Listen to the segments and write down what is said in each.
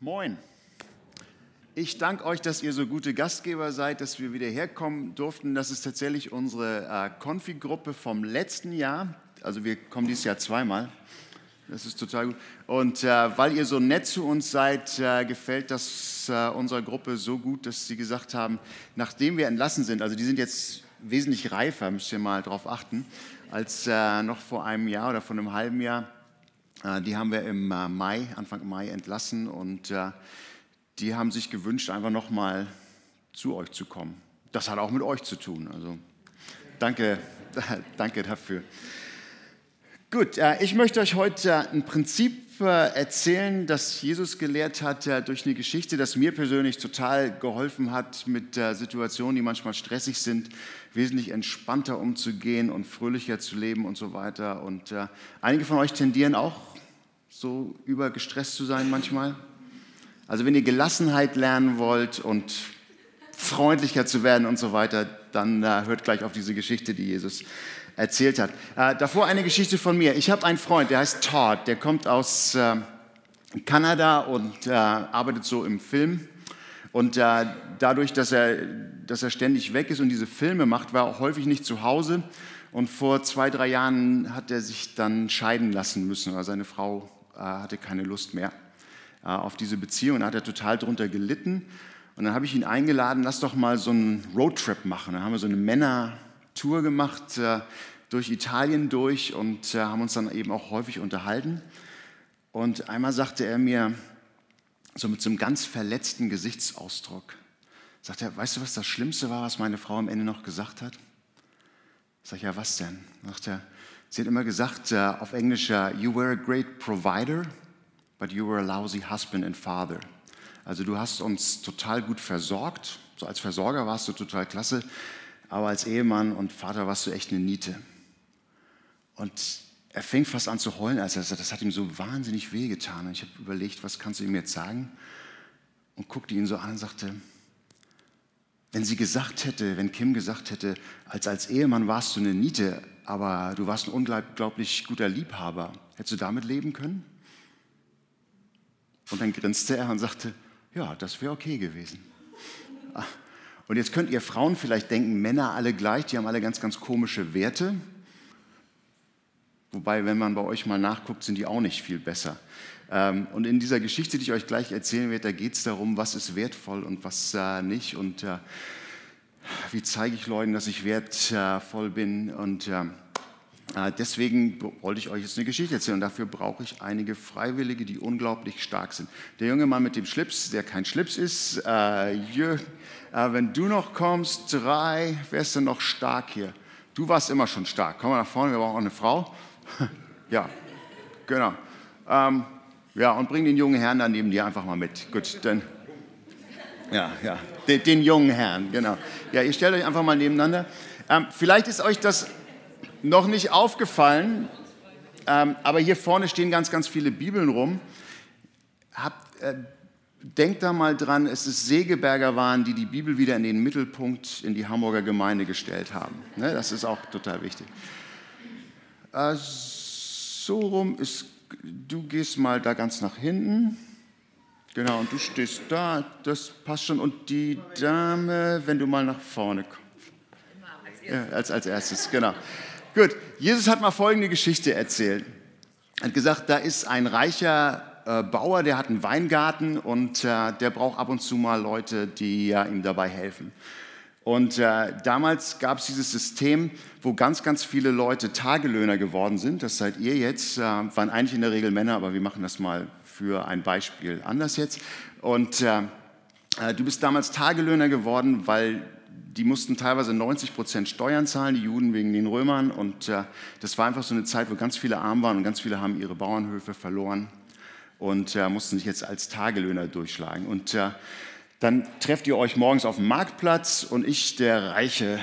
Moin. Ich danke euch, dass ihr so gute Gastgeber seid, dass wir wieder herkommen durften. Das ist tatsächlich unsere äh, Konfi-Gruppe vom letzten Jahr. Also wir kommen dieses Jahr zweimal. Das ist total gut. Und äh, weil ihr so nett zu uns seid, äh, gefällt das äh, unserer Gruppe so gut, dass sie gesagt haben, nachdem wir entlassen sind, also die sind jetzt wesentlich reifer, müsst ihr mal darauf achten, als äh, noch vor einem Jahr oder vor einem halben Jahr. Äh, die haben wir im äh, Mai, Anfang Mai entlassen und die haben sich gewünscht, einfach nochmal zu euch zu kommen. Das hat auch mit euch zu tun. Also danke, danke dafür. Gut, äh, ich möchte euch heute ein Prinzip äh, erzählen, das Jesus gelehrt hat äh, durch eine Geschichte, das mir persönlich total geholfen hat, mit Situationen, die manchmal stressig sind, wesentlich entspannter umzugehen und fröhlicher zu leben und so weiter. Und einige von euch tendieren auch so übergestresst zu sein manchmal. Also wenn ihr Gelassenheit lernen wollt und freundlicher zu werden und so weiter, dann äh, hört gleich auf diese Geschichte, die Jesus erzählt hat. Äh, davor eine Geschichte von mir. Ich habe einen Freund, der heißt Todd, der kommt aus äh, Kanada und äh, arbeitet so im Film. Und äh, dadurch, dass er, dass er ständig weg ist und diese Filme macht, war er auch häufig nicht zu Hause. Und vor zwei, drei Jahren hat er sich dann scheiden lassen müssen, weil seine Frau äh, hatte keine Lust mehr äh, auf diese Beziehung. Da hat er total darunter gelitten. Und dann habe ich ihn eingeladen, lass doch mal so einen Roadtrip machen. Dann haben wir so eine Männer-Tour gemacht, äh, durch Italien durch und äh, haben uns dann eben auch häufig unterhalten. Und einmal sagte er mir, so mit so einem ganz verletzten Gesichtsausdruck, sagt er, weißt du, was das Schlimmste war, was meine Frau am Ende noch gesagt hat? Sag ich, ja, was denn? Sagt er, sie hat immer gesagt, auf Englisch, you were a great provider, but you were a lousy husband and father. Also du hast uns total gut versorgt, so als Versorger warst du total klasse, aber als Ehemann und Vater warst du echt eine Niete. Und er fing fast an zu heulen, als er sagte, das hat ihm so wahnsinnig wehgetan. Und ich habe überlegt, was kannst du ihm jetzt sagen? Und guckte ihn so an und sagte, wenn sie gesagt hätte, wenn Kim gesagt hätte, als, als Ehemann warst du eine Niete, aber du warst ein unglaublich guter Liebhaber, hättest du damit leben können? Und dann grinste er und sagte, ja, das wäre okay gewesen. Und jetzt könnt ihr Frauen vielleicht denken, Männer alle gleich, die haben alle ganz, ganz komische Werte. Wobei, wenn man bei euch mal nachguckt, sind die auch nicht viel besser. Ähm, und in dieser Geschichte, die ich euch gleich erzählen werde, da geht es darum, was ist wertvoll und was äh, nicht. Und äh, wie zeige ich Leuten, dass ich wertvoll bin. Und äh, deswegen wollte ich euch jetzt eine Geschichte erzählen und dafür brauche ich einige Freiwillige, die unglaublich stark sind. Der junge Mann mit dem Schlips, der kein Schlips ist, äh, Jö, äh, wenn du noch kommst, drei, wer ist denn noch stark hier? Du warst immer schon stark. Komm mal nach vorne, wir brauchen auch eine Frau. ja, genau. Ähm, ja, und bring den jungen Herrn dann neben dir einfach mal mit. Gut, dann. Ja, ja, den, den jungen Herrn, genau. Ja, ihr stellt euch einfach mal nebeneinander. Ähm, vielleicht ist euch das noch nicht aufgefallen, ähm, aber hier vorne stehen ganz, ganz viele Bibeln rum. Habt, äh, denkt da mal dran, es ist Segeberger waren, die die Bibel wieder in den Mittelpunkt in die Hamburger Gemeinde gestellt haben. Ne, das ist auch total wichtig. Äh, so rum ist, du gehst mal da ganz nach hinten. Genau, und du stehst da, das passt schon. Und die Dame, wenn du mal nach vorne kommst. Ja, als, als erstes, genau. Gut, Jesus hat mal folgende Geschichte erzählt. Er hat gesagt, da ist ein reicher äh, Bauer, der hat einen Weingarten und äh, der braucht ab und zu mal Leute, die ja, ihm dabei helfen. Und äh, damals gab es dieses System, wo ganz, ganz viele Leute Tagelöhner geworden sind. Das seid ihr jetzt, äh, waren eigentlich in der Regel Männer, aber wir machen das mal für ein Beispiel anders jetzt. Und äh, äh, du bist damals Tagelöhner geworden, weil die mussten teilweise 90 Prozent Steuern zahlen, die Juden wegen den Römern. Und äh, das war einfach so eine Zeit, wo ganz viele arm waren und ganz viele haben ihre Bauernhöfe verloren und äh, mussten sich jetzt als Tagelöhner durchschlagen. Und äh, dann trefft ihr euch morgens auf dem Marktplatz und ich, der reiche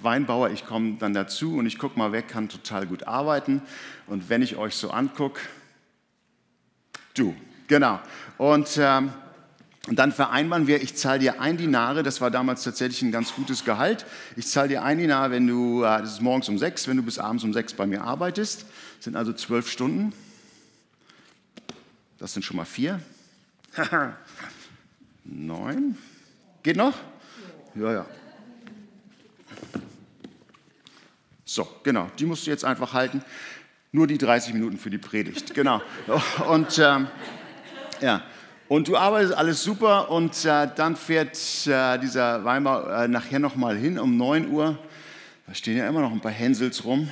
Weinbauer, ich komme dann dazu und ich gucke mal weg, kann total gut arbeiten. Und wenn ich euch so angucke, du, genau. Und ähm, und dann vereinbaren wir, ich zahle dir ein Dinare, das war damals tatsächlich ein ganz gutes Gehalt. Ich zahle dir ein Dinare, wenn du, äh, das ist morgens um sechs, wenn du bis abends um sechs bei mir arbeitest. Das sind also zwölf Stunden. Das sind schon mal vier. Neun. Geht noch? Ja, ja. So, genau, die musst du jetzt einfach halten. Nur die 30 Minuten für die Predigt, genau. Und ähm, ja, und du arbeitest alles super und äh, dann fährt äh, dieser Weimar äh, nachher nochmal hin um 9 Uhr. Da stehen ja immer noch ein paar Hänsels rum.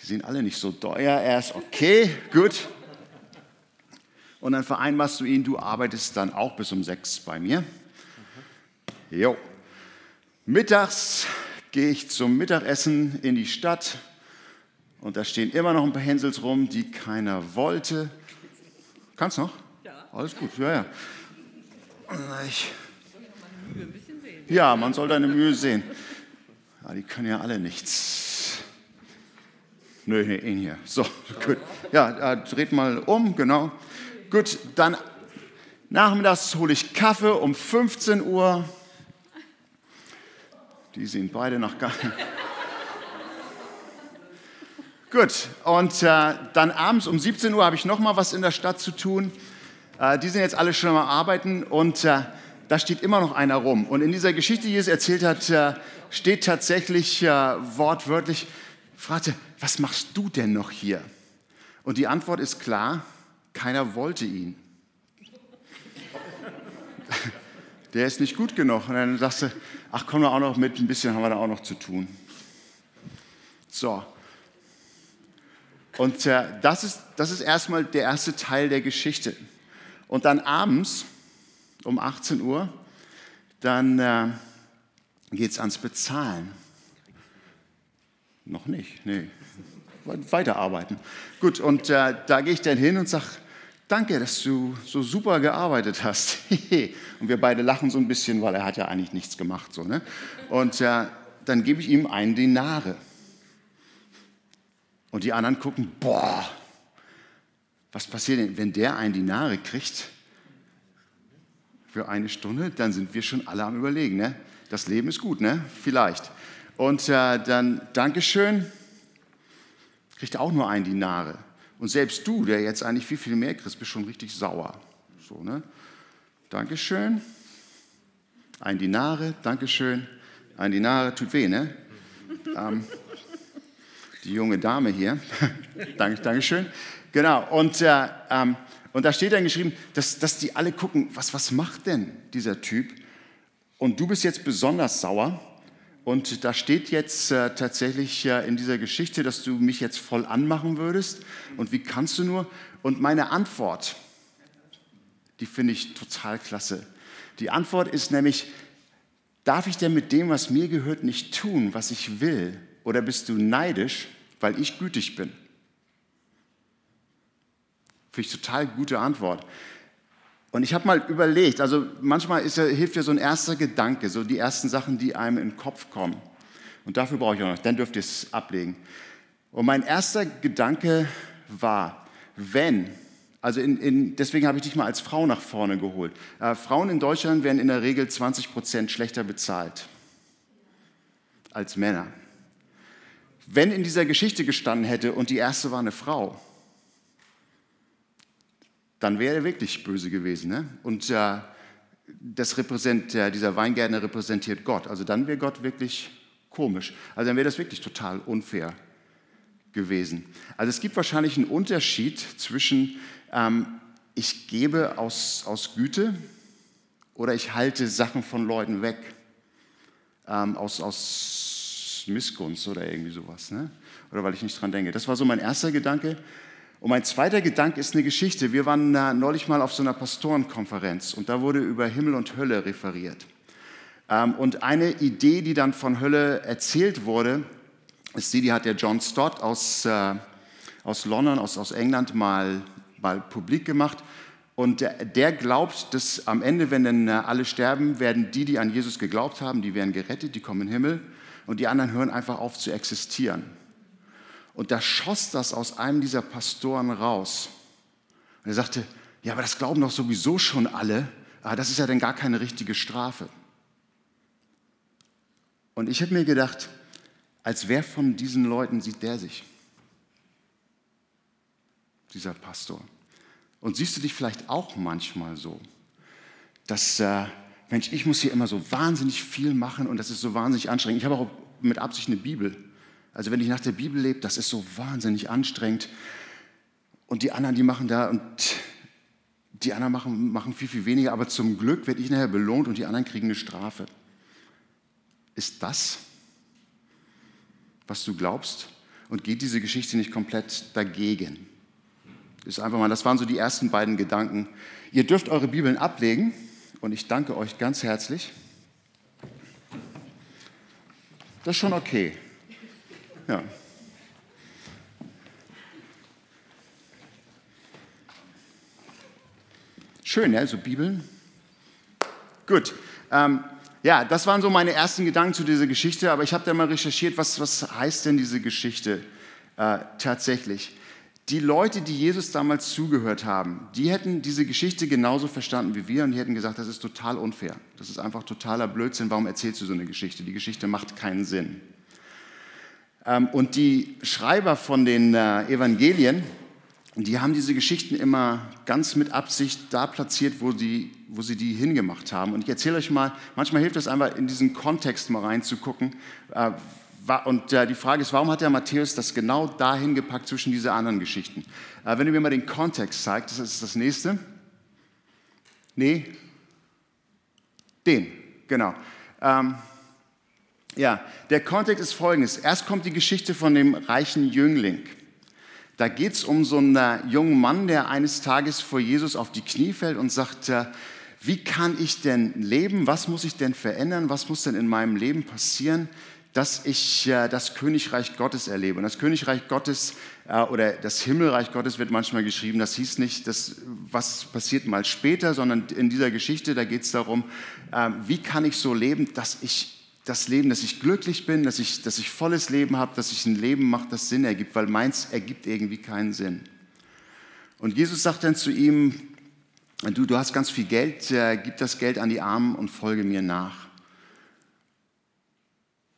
Die sehen alle nicht so teuer. Er ist okay, gut. Und dann vereinbarst du ihn, du arbeitest dann auch bis um 6 bei mir. Jo. Mittags gehe ich zum Mittagessen in die Stadt und da stehen immer noch ein paar Hänsels rum, die keiner wollte. Kannst noch? Alles gut, ja, ja. Ich, ja, man soll deine Mühe sehen. Ja, die können ja alle nichts. Nö, nee, ihn hier. So, gut. Ja, dreht mal um, genau. Gut, dann nachmittags hole ich Kaffee um 15 Uhr. Die sehen beide nach gar. Gut, und äh, dann abends um 17 Uhr habe ich noch mal was in der Stadt zu tun. Äh, die sind jetzt alle schon am Arbeiten und äh, da steht immer noch einer rum. Und in dieser Geschichte, die Jesus erzählt hat, äh, steht tatsächlich wortwörtlich, fragte, was machst du denn noch hier? Und die Antwort ist klar, keiner wollte ihn. Der ist nicht gut genug. Und dann sagst du, ach komm doch auch noch mit, ein bisschen haben wir da auch noch zu tun. So. Und äh, das, ist, das ist erstmal der erste Teil der Geschichte. Und dann abends um 18 Uhr, dann äh, geht es ans Bezahlen. Noch nicht, nee. Weiterarbeiten. Gut, und äh, da gehe ich dann hin und sage, danke, dass du so super gearbeitet hast. und wir beide lachen so ein bisschen, weil er hat ja eigentlich nichts gemacht. So, ne? Und äh, dann gebe ich ihm einen Dinare. Und die anderen gucken, boah, was passiert denn, wenn der einen Dinare kriegt für eine Stunde? Dann sind wir schon alle am Überlegen. Ne? Das Leben ist gut, ne? Vielleicht. Und äh, dann, Dankeschön, kriegt er auch nur einen Dinare. Und selbst du, der jetzt eigentlich viel, viel mehr kriegst, bist schon richtig sauer. So, ne? Dankeschön. Ein Dinare, Dankeschön. Ein Dinare tut weh, ne? Ähm, die junge Dame hier. Dank, Dankeschön. Genau, und, äh, ähm, und da steht dann geschrieben, dass, dass die alle gucken, was, was macht denn dieser Typ? Und du bist jetzt besonders sauer. Und da steht jetzt äh, tatsächlich äh, in dieser Geschichte, dass du mich jetzt voll anmachen würdest. Und wie kannst du nur? Und meine Antwort, die finde ich total klasse. Die Antwort ist nämlich, darf ich denn mit dem, was mir gehört, nicht tun, was ich will? Oder bist du neidisch, weil ich gütig bin? Finde ich total gute Antwort. Und ich habe mal überlegt, also manchmal ja, hilft ja so ein erster Gedanke, so die ersten Sachen, die einem in den Kopf kommen. Und dafür brauche ich auch noch, dann dürft ihr es ablegen. Und mein erster Gedanke war, wenn, also in, in, deswegen habe ich dich mal als Frau nach vorne geholt. Äh, Frauen in Deutschland werden in der Regel 20 Prozent schlechter bezahlt als Männer. Wenn in dieser Geschichte gestanden hätte und die erste war eine Frau, dann wäre er wirklich böse gewesen. Ne? Und äh, das repräsent, äh, dieser Weingärtner repräsentiert Gott. Also dann wäre Gott wirklich komisch. Also dann wäre das wirklich total unfair gewesen. Also es gibt wahrscheinlich einen Unterschied zwischen, ähm, ich gebe aus, aus Güte oder ich halte Sachen von Leuten weg ähm, aus, aus Missgunst oder irgendwie sowas. Ne? Oder weil ich nicht dran denke. Das war so mein erster Gedanke. Und mein zweiter Gedanke ist eine Geschichte. Wir waren neulich mal auf so einer Pastorenkonferenz und da wurde über Himmel und Hölle referiert. Ähm, und eine Idee, die dann von Hölle erzählt wurde, ist die, die hat der John Stott aus, äh, aus London, aus, aus England mal, mal publik gemacht. Und der, der glaubt, dass am Ende, wenn dann äh, alle sterben, werden die, die an Jesus geglaubt haben, die werden gerettet, die kommen in den Himmel und die anderen hören einfach auf zu existieren. Und da schoss das aus einem dieser Pastoren raus. Und er sagte, ja, aber das glauben doch sowieso schon alle. Aber ah, das ist ja dann gar keine richtige Strafe. Und ich habe mir gedacht, als wer von diesen Leuten sieht der sich? Dieser Pastor. Und siehst du dich vielleicht auch manchmal so, dass, äh, Mensch, ich muss hier immer so wahnsinnig viel machen und das ist so wahnsinnig anstrengend. Ich habe auch mit Absicht eine Bibel. Also wenn ich nach der Bibel lebe, das ist so wahnsinnig anstrengend. Und die anderen, die machen da und die anderen machen, machen viel, viel weniger. Aber zum Glück werde ich nachher belohnt und die anderen kriegen eine Strafe. Ist das, was du glaubst? Und geht diese Geschichte nicht komplett dagegen? ist einfach mal, das waren so die ersten beiden Gedanken. Ihr dürft eure Bibeln ablegen und ich danke euch ganz herzlich. Das ist schon okay. Ja. Schön, ja, so Bibeln. Gut. Ähm, ja, das waren so meine ersten Gedanken zu dieser Geschichte, aber ich habe da mal recherchiert, was, was heißt denn diese Geschichte äh, tatsächlich? die Leute, die Jesus damals zugehört haben, die hätten diese Geschichte genauso verstanden wie wir und die hätten gesagt, das ist total unfair. Das ist einfach totaler Blödsinn. Warum erzählst du so eine Geschichte? Die Geschichte macht keinen Sinn. Ähm, und die Schreiber von den äh, Evangelien, die haben diese Geschichten immer ganz mit Absicht da platziert, wo sie, wo sie die hingemacht haben. Und ich erzähle euch mal, manchmal hilft es einfach, in diesen Kontext mal reinzugucken, äh, und äh, die Frage ist, warum hat der Matthäus das genau dahin gepackt zwischen diese anderen Geschichten? Wenn du mir mal den Kontext zeigst, das ist das nächste. Nee, den, genau. Ja, der Kontext ist folgendes. Erst kommt die Geschichte von dem reichen Jüngling. Da geht es um so einen äh, jungen Mann, der eines Tages vor Jesus auf die Knie fällt und sagt, äh, wie kann ich denn leben? Was muss ich denn verändern? Was muss denn in meinem Leben passieren, dass ich äh, das Königreich Gottes erlebe. Und das Königreich Gottes oder das Himmelreich Gottes wird manchmal geschrieben. Das hieß nicht, dass, was passiert mal später, sondern in dieser Geschichte, da geht es darum, wie kann ich so leben, dass ich das Leben, dass ich glücklich bin, dass ich, dass ich volles Leben habe, dass ich ein Leben mache, das Sinn ergibt, weil meins ergibt irgendwie keinen Sinn. Und Jesus sagt dann zu ihm, du, du hast ganz viel Geld, äh, gib das Geld an die Armen und folge mir nach.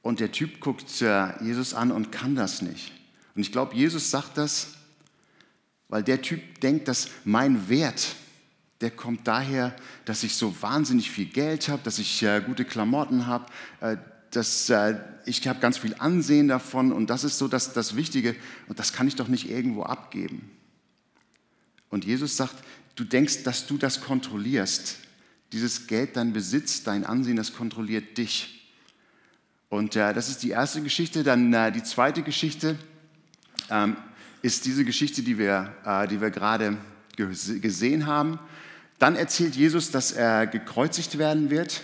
Und der Typ guckt äh, Jesus an und kann das nicht. Und ich glaube, Jesus sagt das, weil der Typ denkt, dass mein Wert, der kommt daher, dass ich so wahnsinnig viel Geld habe, dass ich äh, gute Klamotten habe, äh, dass ich habe ganz viel Ansehen davon und das ist so das, das Wichtige und das kann ich doch nicht irgendwo abgeben. Und Jesus sagt, du denkst, dass du das kontrollierst. Dieses Geld, dein Besitz, dein Ansehen, das kontrolliert dich. Und äh, das ist die erste Geschichte. Dann äh, die zweite Geschichte ähm, ist diese Geschichte, die wir, äh, die wir gerade gesehen haben. Dann erzählt Jesus, dass er gekreuzigt werden wird,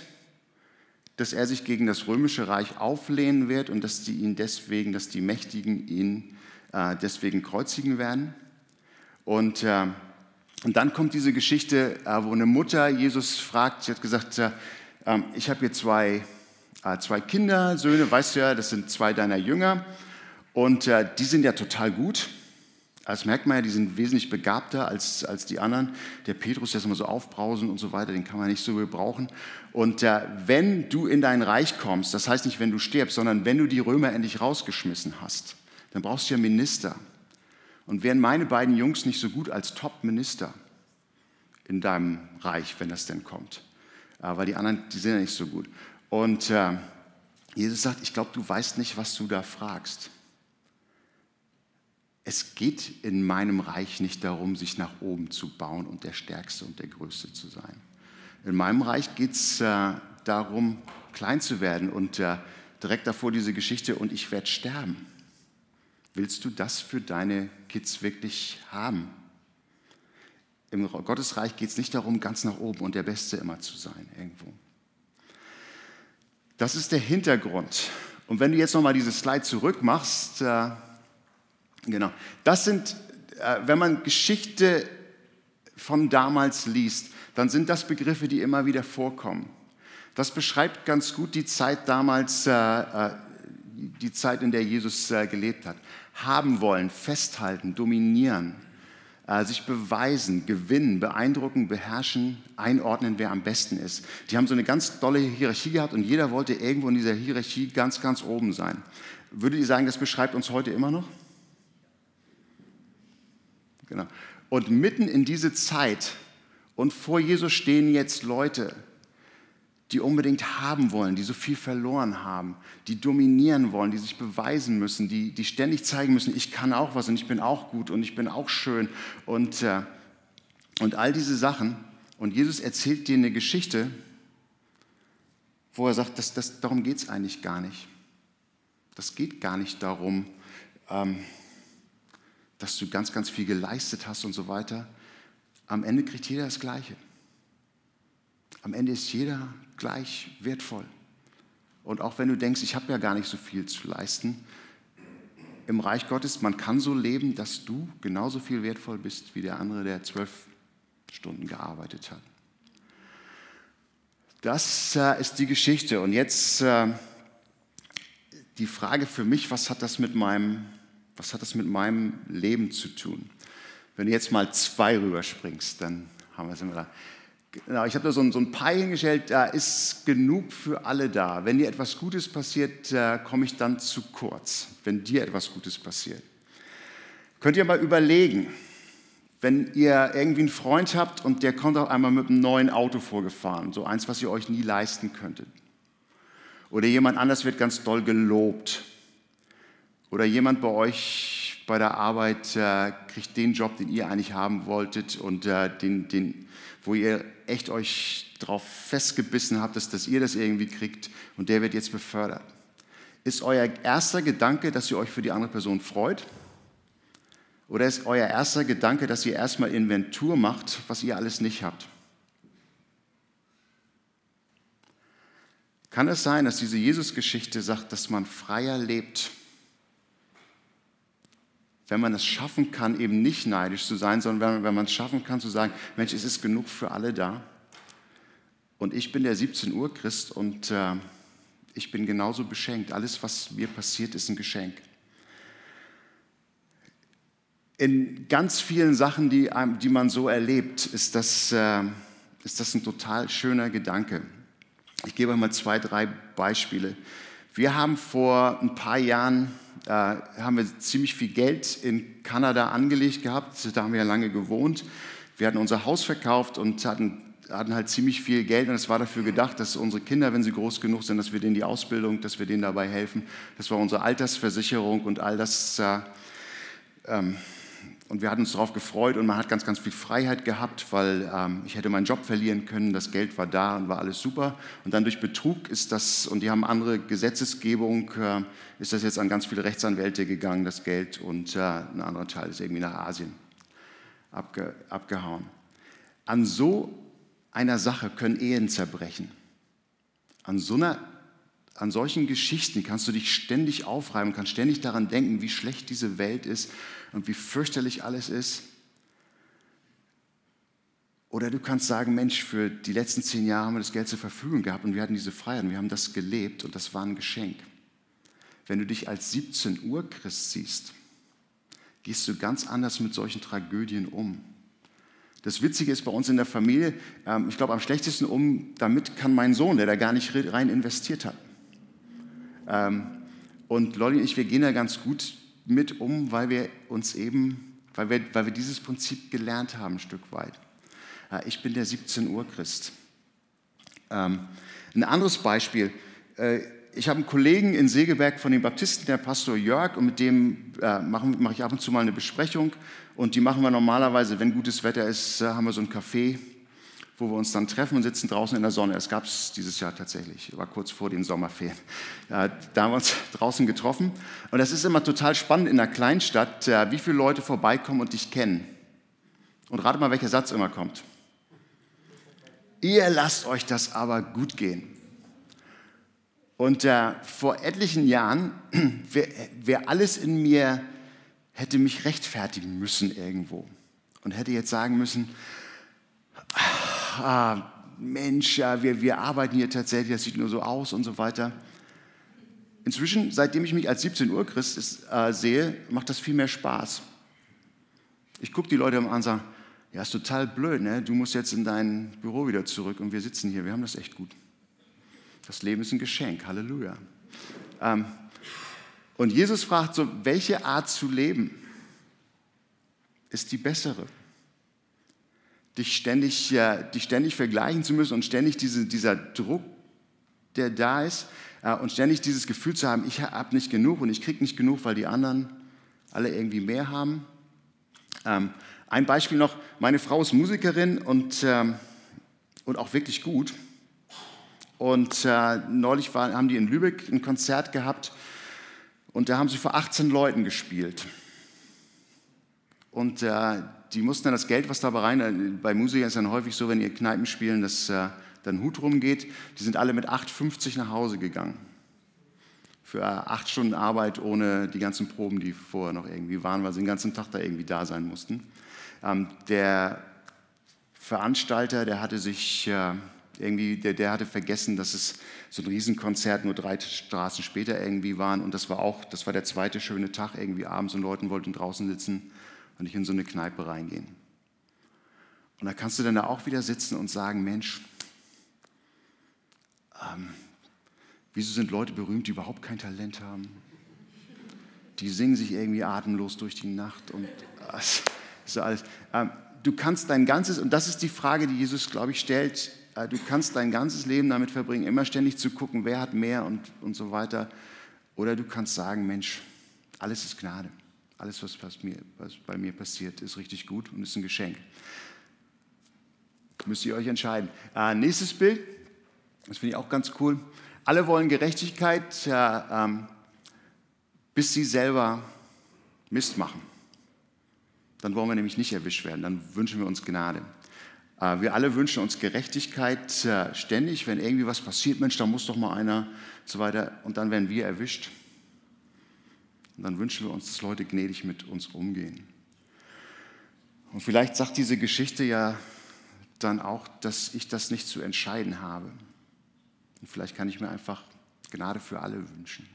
dass er sich gegen das römische Reich auflehnen wird und dass die ihn deswegen, dass die Mächtigen ihn äh, deswegen kreuzigen werden. Und, äh, und dann kommt diese Geschichte, äh, wo eine Mutter Jesus fragt, sie hat gesagt, ähm, ich habe hier zwei äh, zwei Kinder, Söhne, weißt du ja, das sind zwei deiner Jünger. Und äh, die sind ja total gut. Das merkt man ja, die sind wesentlich begabter als, als die anderen. Der Petrus, der ist immer so aufbrausend und so weiter, den kann man nicht so gebrauchen. Und äh, wenn du in dein Reich kommst, das heißt nicht, wenn du stirbst, sondern wenn du die Römer endlich rausgeschmissen hast, dann brauchst du ja Minister. Und wären meine beiden Jungs nicht so gut als Top-Minister in deinem Reich, wenn das denn kommt? Äh, weil die anderen, die sind ja nicht so gut. Und äh, Jesus sagt, ich glaube, du weißt nicht, was du da fragst. Es geht in meinem Reich nicht darum, sich nach oben zu bauen und der Stärkste und der Größte zu sein. In meinem Reich geht es äh, darum, klein zu werden und äh, direkt davor diese Geschichte und ich werde sterben. Willst du das für deine Kids wirklich haben? Im Gottesreich geht es nicht darum, ganz nach oben und der Beste immer zu sein irgendwo. Das ist der Hintergrund. Und wenn du jetzt nochmal diese Slide zurück machst, äh, genau, das sind, äh, wenn man Geschichte von damals liest, dann sind das Begriffe, die immer wieder vorkommen. Das beschreibt ganz gut die Zeit damals, äh, äh die Zeit, in der Jesus gelebt hat. Haben wollen, festhalten, dominieren, sich beweisen, gewinnen, beeindrucken, beherrschen, einordnen, wer am besten ist. Die haben so eine ganz tolle Hierarchie gehabt und jeder wollte irgendwo in dieser Hierarchie ganz, ganz oben sein. Würdet ihr sagen, das beschreibt uns heute immer noch? Genau. Und mitten in diese Zeit und vor Jesus stehen jetzt Leute, die unbedingt haben wollen, die so viel verloren haben, die dominieren wollen, die sich beweisen müssen, die, die ständig zeigen müssen, ich kann auch was und ich bin auch gut und ich bin auch schön und, äh, und all diese Sachen. Und Jesus erzählt dir eine Geschichte, wo er sagt, das, das, darum geht es eigentlich gar nicht. Das geht gar nicht darum, ähm, dass du ganz, ganz viel geleistet hast und so weiter. Am Ende kriegt jeder das Gleiche. Am Ende ist jeder gleich wertvoll. Und auch wenn du denkst, ich habe ja gar nicht so viel zu leisten, im Reich Gottes, man kann so leben, dass du genauso viel wertvoll bist wie der andere, der zwölf Stunden gearbeitet hat. Das äh, ist die Geschichte. Und jetzt äh, die Frage für mich, was hat, das mit meinem, was hat das mit meinem Leben zu tun? Wenn du jetzt mal zwei rüberspringst, dann haben wir es immer da. Genau, ich habe da so ein, so ein Paar hingestellt, da ist genug für alle da. Wenn dir etwas Gutes passiert, äh, komme ich dann zu kurz, wenn dir etwas Gutes passiert. Könnt ihr mal überlegen, wenn ihr irgendwie einen Freund habt und der kommt auf einmal mit einem neuen Auto vorgefahren, so eins, was ihr euch nie leisten könntet. Oder jemand anders wird ganz doll gelobt. Oder jemand bei euch bei der Arbeit äh, kriegt den Job, den ihr eigentlich haben wolltet und äh, den, den, wo ihr echt euch darauf festgebissen habt, dass, dass ihr das irgendwie kriegt und der wird jetzt befördert. Ist euer erster Gedanke, dass ihr euch für die andere Person freut? Oder ist euer erster Gedanke, dass ihr erstmal Inventur macht, was ihr alles nicht habt? Kann es sein, dass diese Jesus-Geschichte sagt, dass man freier lebt, wenn man es schaffen kann, eben nicht neidisch zu sein, sondern wenn man es schaffen kann zu sagen, Mensch, es ist genug für alle da. Und ich bin der 17 Uhr Christ und äh, ich bin genauso beschenkt. Alles, was mir passiert, ist ein Geschenk. In ganz vielen Sachen, die, die man so erlebt, ist das, äh, ist das ein total schöner Gedanke. Ich gebe euch mal zwei, drei Beispiele. Wir haben vor ein paar Jahren haben wir ziemlich viel Geld in Kanada angelegt gehabt. Da haben wir ja lange gewohnt. Wir hatten unser Haus verkauft und hatten, hatten halt ziemlich viel Geld. Und es war dafür gedacht, dass unsere Kinder, wenn sie groß genug sind, dass wir denen die Ausbildung, dass wir denen dabei helfen. Das war unsere Altersversicherung und all das. Äh, ähm, und wir hatten uns darauf gefreut und man hat ganz, ganz viel Freiheit gehabt, weil ähm, ich hätte meinen Job verlieren können, das Geld war da und war alles super. Und dann durch Betrug ist das, und die haben andere Gesetzesgebung, äh, ist das jetzt an ganz viele Rechtsanwälte gegangen, das Geld, und äh, ein anderer Teil ist irgendwie nach Asien abge, abgehauen. An so einer Sache können Ehen zerbrechen. An so einer an solchen Geschichten kannst du dich ständig aufreiben, kannst ständig daran denken, wie schlecht diese Welt ist und wie fürchterlich alles ist. Oder du kannst sagen, Mensch, für die letzten zehn Jahre haben wir das Geld zur Verfügung gehabt und wir hatten diese Freiheit und wir haben das gelebt und das war ein Geschenk. Wenn du dich als 17 Uhr Christ siehst, gehst du ganz anders mit solchen Tragödien um. Das Witzige ist bei uns in der Familie, ähm, ich glaube, am schlechtesten um damit kann mein Sohn, der da gar nicht rein investiert hat. Ähm, und Lolli und ich, wir gehen da ganz gut mit um, weil wir uns eben, weil wir, weil wir dieses Prinzip gelernt haben ein Stück weit. Ich bin der 17 Uhr Christ. Ähm, ein anderes Beispiel. Äh, ich habe einen Kollegen in Segeberg von den Baptisten, der Pastor Jörg, und mit dem äh, mache mach ich ab und zu mal eine Besprechung. Und die machen wir normalerweise, wenn gutes Wetter ist, äh, haben wir so ein Café wo wir uns dann treffen und sitzen draußen in der Sonne. Das gab es dieses Jahr tatsächlich, war kurz vor den Sommerferien. Da haben wir uns draußen getroffen. Und das ist immer total spannend in einer Kleinstadt, äh, wie viele Leute vorbeikommen und dich kennen. Und rate mal, welcher Satz immer kommt. Ihr lasst euch das aber gut gehen. Und äh, vor etlichen Jahren wäre wär alles in mir, hätte mich rechtfertigen müssen irgendwo. Und hätte jetzt sagen müssen, ah, Mensch, ja, wir, wir arbeiten hier tatsächlich, das sieht nur so aus und so weiter. Inzwischen, seitdem ich mich als 17 Uhr Christ ist, äh, sehe, macht das viel mehr Spaß. Ich gucke die Leute an und sage, ja, ist total blöd, ne? du musst jetzt in dein Büro wieder zurück und wir sitzen hier, wir haben das echt gut. Das Leben ist ein Geschenk, Halleluja. Ähm, und Jesus fragt so, welche Art zu leben ist die bessere? Dich ständig, äh, dich ständig vergleichen zu müssen und ständig diese, dieser Druck, der da ist äh, und ständig dieses Gefühl zu haben, ich habe nicht genug und ich kriege nicht genug, weil die anderen alle irgendwie mehr haben. Ähm, ein Beispiel noch, meine Frau ist Musikerin und, ähm, und auch wirklich gut. Und äh, neulich war, haben die in Lübeck ein Konzert gehabt und da haben sie vor 18 Leuten gespielt. Und äh, die mussten dann das Geld, was dabei rein, äh, bei Musikern ist dann häufig so, wenn ihr Kneipen spielen, dass äh, dann Hut rumgeht, die sind alle mit 8,50 nach Hause gegangen. Für acht Stunden Arbeit ohne die ganzen Proben, die vorher noch irgendwie waren, weil sie den ganzen Tag da irgendwie da sein mussten. Ähm, der Veranstalter, der hatte sich äh, irgendwie, der, der hatte vergessen, dass es so ein Riesenkonzert nur drei Straßen später irgendwie waren und das war auch, das war der zweite schöne Tag irgendwie abends und Leute wollten draußen sitzen und nicht in so eine Kneipe reingehen. Und da kannst du dann da auch wieder sitzen und sagen, Mensch, ähm, wieso sind Leute berühmt, die überhaupt kein Talent haben? Die singen sich irgendwie atemlos durch die Nacht und das ist alles. Ähm, du kannst dein ganzes, und das ist die Frage, die Jesus, glaube ich, stellt, äh, du kannst dein ganzes Leben damit verbringen, immer ständig zu gucken, wer hat mehr und, und so weiter. Oder du kannst sagen, Mensch, alles ist Gnade. Alles, was, mir, was bei mir passiert, ist richtig gut und ist ein Geschenk. Müsst ihr euch entscheiden. Äh, nächstes Bild, das finde ich auch ganz cool. Alle wollen Gerechtigkeit, äh, ähm, bis sie selber Mist machen. Dann wollen wir nämlich nicht erwischt werden, dann wünschen wir uns Gnade. Äh, wir alle wünschen uns Gerechtigkeit äh, ständig. Wenn irgendwie was passiert, Mensch, da muss doch mal einer und so weiter. Und dann werden wir erwischt. Und dann wünschen wir uns, dass Leute gnädig mit uns umgehen. Und vielleicht sagt diese Geschichte ja dann auch, dass ich das nicht zu entscheiden habe. Und vielleicht kann ich mir einfach Gnade für alle wünschen.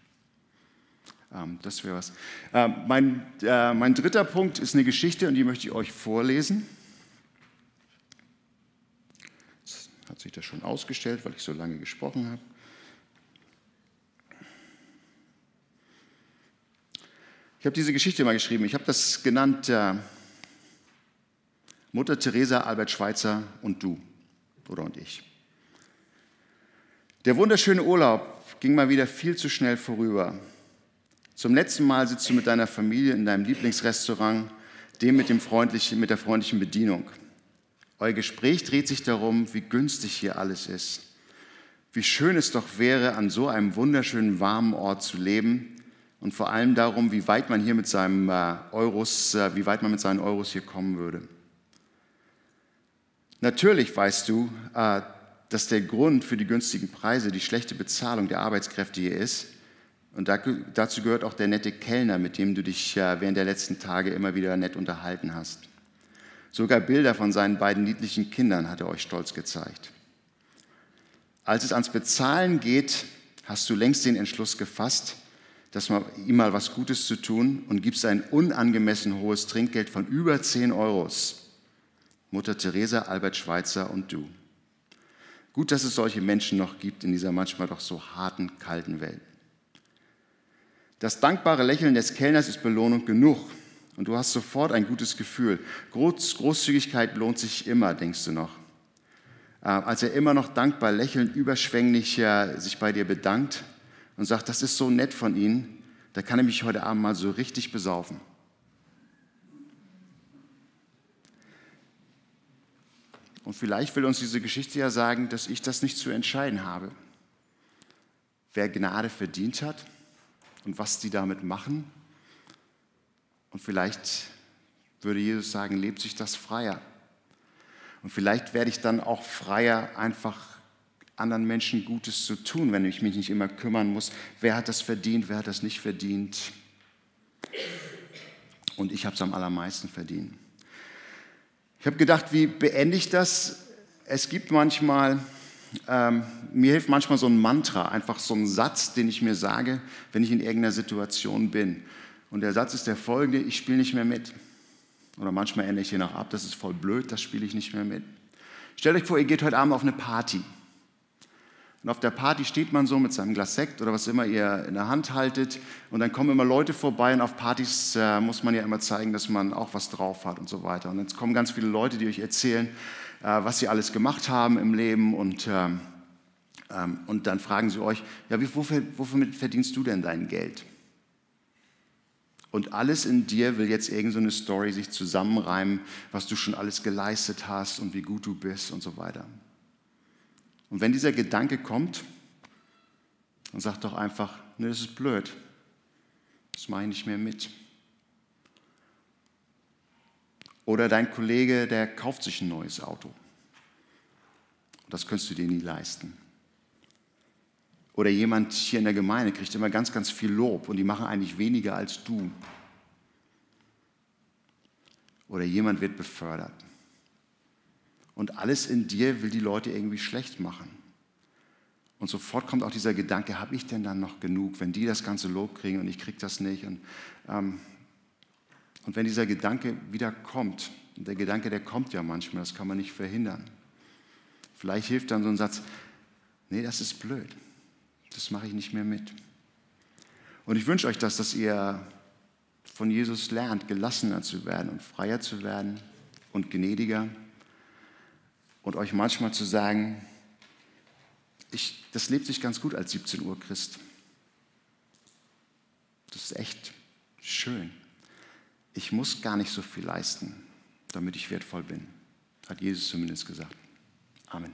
Ähm, das wäre was. Ähm, mein, äh, mein dritter Punkt ist eine Geschichte und die möchte ich euch vorlesen. Jetzt hat sich das schon ausgestellt, weil ich so lange gesprochen habe. Habe diese Geschichte mal geschrieben. Ich habe das genannt äh, Mutter Teresa, Albert Schweitzer und du oder und ich. Der wunderschöne Urlaub ging mal wieder viel zu schnell vorüber. Zum letzten Mal sitzt du mit deiner Familie in deinem Lieblingsrestaurant, dem mit, dem freundlichen, mit der freundlichen Bedienung. Euer Gespräch dreht sich darum, wie günstig hier alles ist. Wie schön es doch wäre, an so einem wunderschönen warmen Ort zu leben und vor allem darum, wie weit man hier mit seinem äh, Euros, äh, wie weit man mit seinen Euros hier kommen würde. Natürlich weißt du, äh, dass der Grund für die günstigen Preise die schlechte Bezahlung der Arbeitskräfte hier ist. Und dazu gehört auch der nette Kellner, mit dem du dich während der letzten Tage immer wieder nett unterhalten hast. Sogar Bilder von seinen beiden niedlichen Kindern hat er euch stolz gezeigt. Als es ans Bezahlen geht, hast du längst den Entschluss gefasst, dass man, ihm mal was Gutes zu tun und gibst ein unangemessen hohes Trinkgeld von über 10 Euros. Mutter Teresa, Albert Schweitzer und du. Gut, dass es solche Menschen noch gibt in dieser manchmal doch so harten, kalten Welt. Das dankbare Lächeln des Kellners ist Belohnung genug und du hast sofort ein gutes Gefühl. Groß, Großzügigkeit lohnt sich immer, denkst du noch. Äh, als er immer noch dankbar lächelnd, überschwänglich äh, sich bei dir bedankt und sagt, das ist so nett von Ihnen, da kann er mich heute Abend mal so richtig besaufen. Und vielleicht will uns diese Geschichte ja sagen, dass ich das nicht zu entscheiden habe. Wer Gnade verdient hat und was die damit machen. Und vielleicht würde Jesus sagen, lebt sich das freier. Und vielleicht werde ich dann auch freier, einfach anderen Menschen Gutes zu tun, wenn ich mich nicht immer kümmern muss, wer hat das verdient, wer hat das nicht verdient. Und ich habe es am allermeisten verdient. Ich habe gedacht, wie beende ich das? Es gibt manchmal, ähm, mir hilft manchmal so ein Mantra, einfach so ein Satz, den ich mir sage, wenn ich in irgendeiner Situation bin. Und der Satz ist der folgende, ich spiele nicht mehr mit. Oder manchmal ändere ich hier noch ab, das ist voll blöd, das spiele ich nicht mehr mit. Stellt euch vor, ihr geht heute Abend auf eine Party. Und auf der Party steht man so mit seinem Glas Sekt oder was immer ihr in der Hand haltet. Und dann kommen immer Leute vorbei. Und auf Partys äh, muss man ja immer zeigen, dass man auch was drauf hat und so weiter. Und jetzt kommen ganz viele Leute, die euch erzählen, äh, was sie alles gemacht haben im Leben. Und, ähm, ähm, und dann fragen sie euch, ja, wie, wofür, wofür verdienst du denn dein Geld? Und alles in dir will jetzt irgendeine so Story sich zusammenreimen, was du schon alles geleistet hast und wie gut du bist und so weiter. Und wenn dieser Gedanke kommt, dann sag doch einfach, ne, das ist blöd. Das mache ich nicht mehr mit. Oder dein Kollege, der kauft sich ein neues Auto. Das könntest du dir nie leisten. Oder jemand hier in der Gemeinde kriegt immer ganz, ganz viel Lob und die machen eigentlich weniger als du. Oder jemand wird befördert. Und alles in dir will die Leute irgendwie schlecht machen. Und sofort kommt auch dieser Gedanke, habe ich denn dann noch genug, wenn die das ganze Lob kriegen und ich kriege das nicht? Und, ähm, und wenn dieser Gedanke wieder kommt, und der Gedanke, der kommt ja manchmal, das kann man nicht verhindern. Vielleicht hilft dann so ein Satz, nee, das ist blöd, das mache ich nicht mehr mit. Und ich wünsche euch das, dass ihr von Jesus lernt, gelassener zu werden und freier zu werden und gnädiger und euch manchmal zu sagen, ich, das lebt sich ganz gut als 17 Uhr Christ. Das ist echt schön. Ich muss gar nicht so viel leisten, damit ich wertvoll bin, hat Jesus zumindest gesagt. Amen.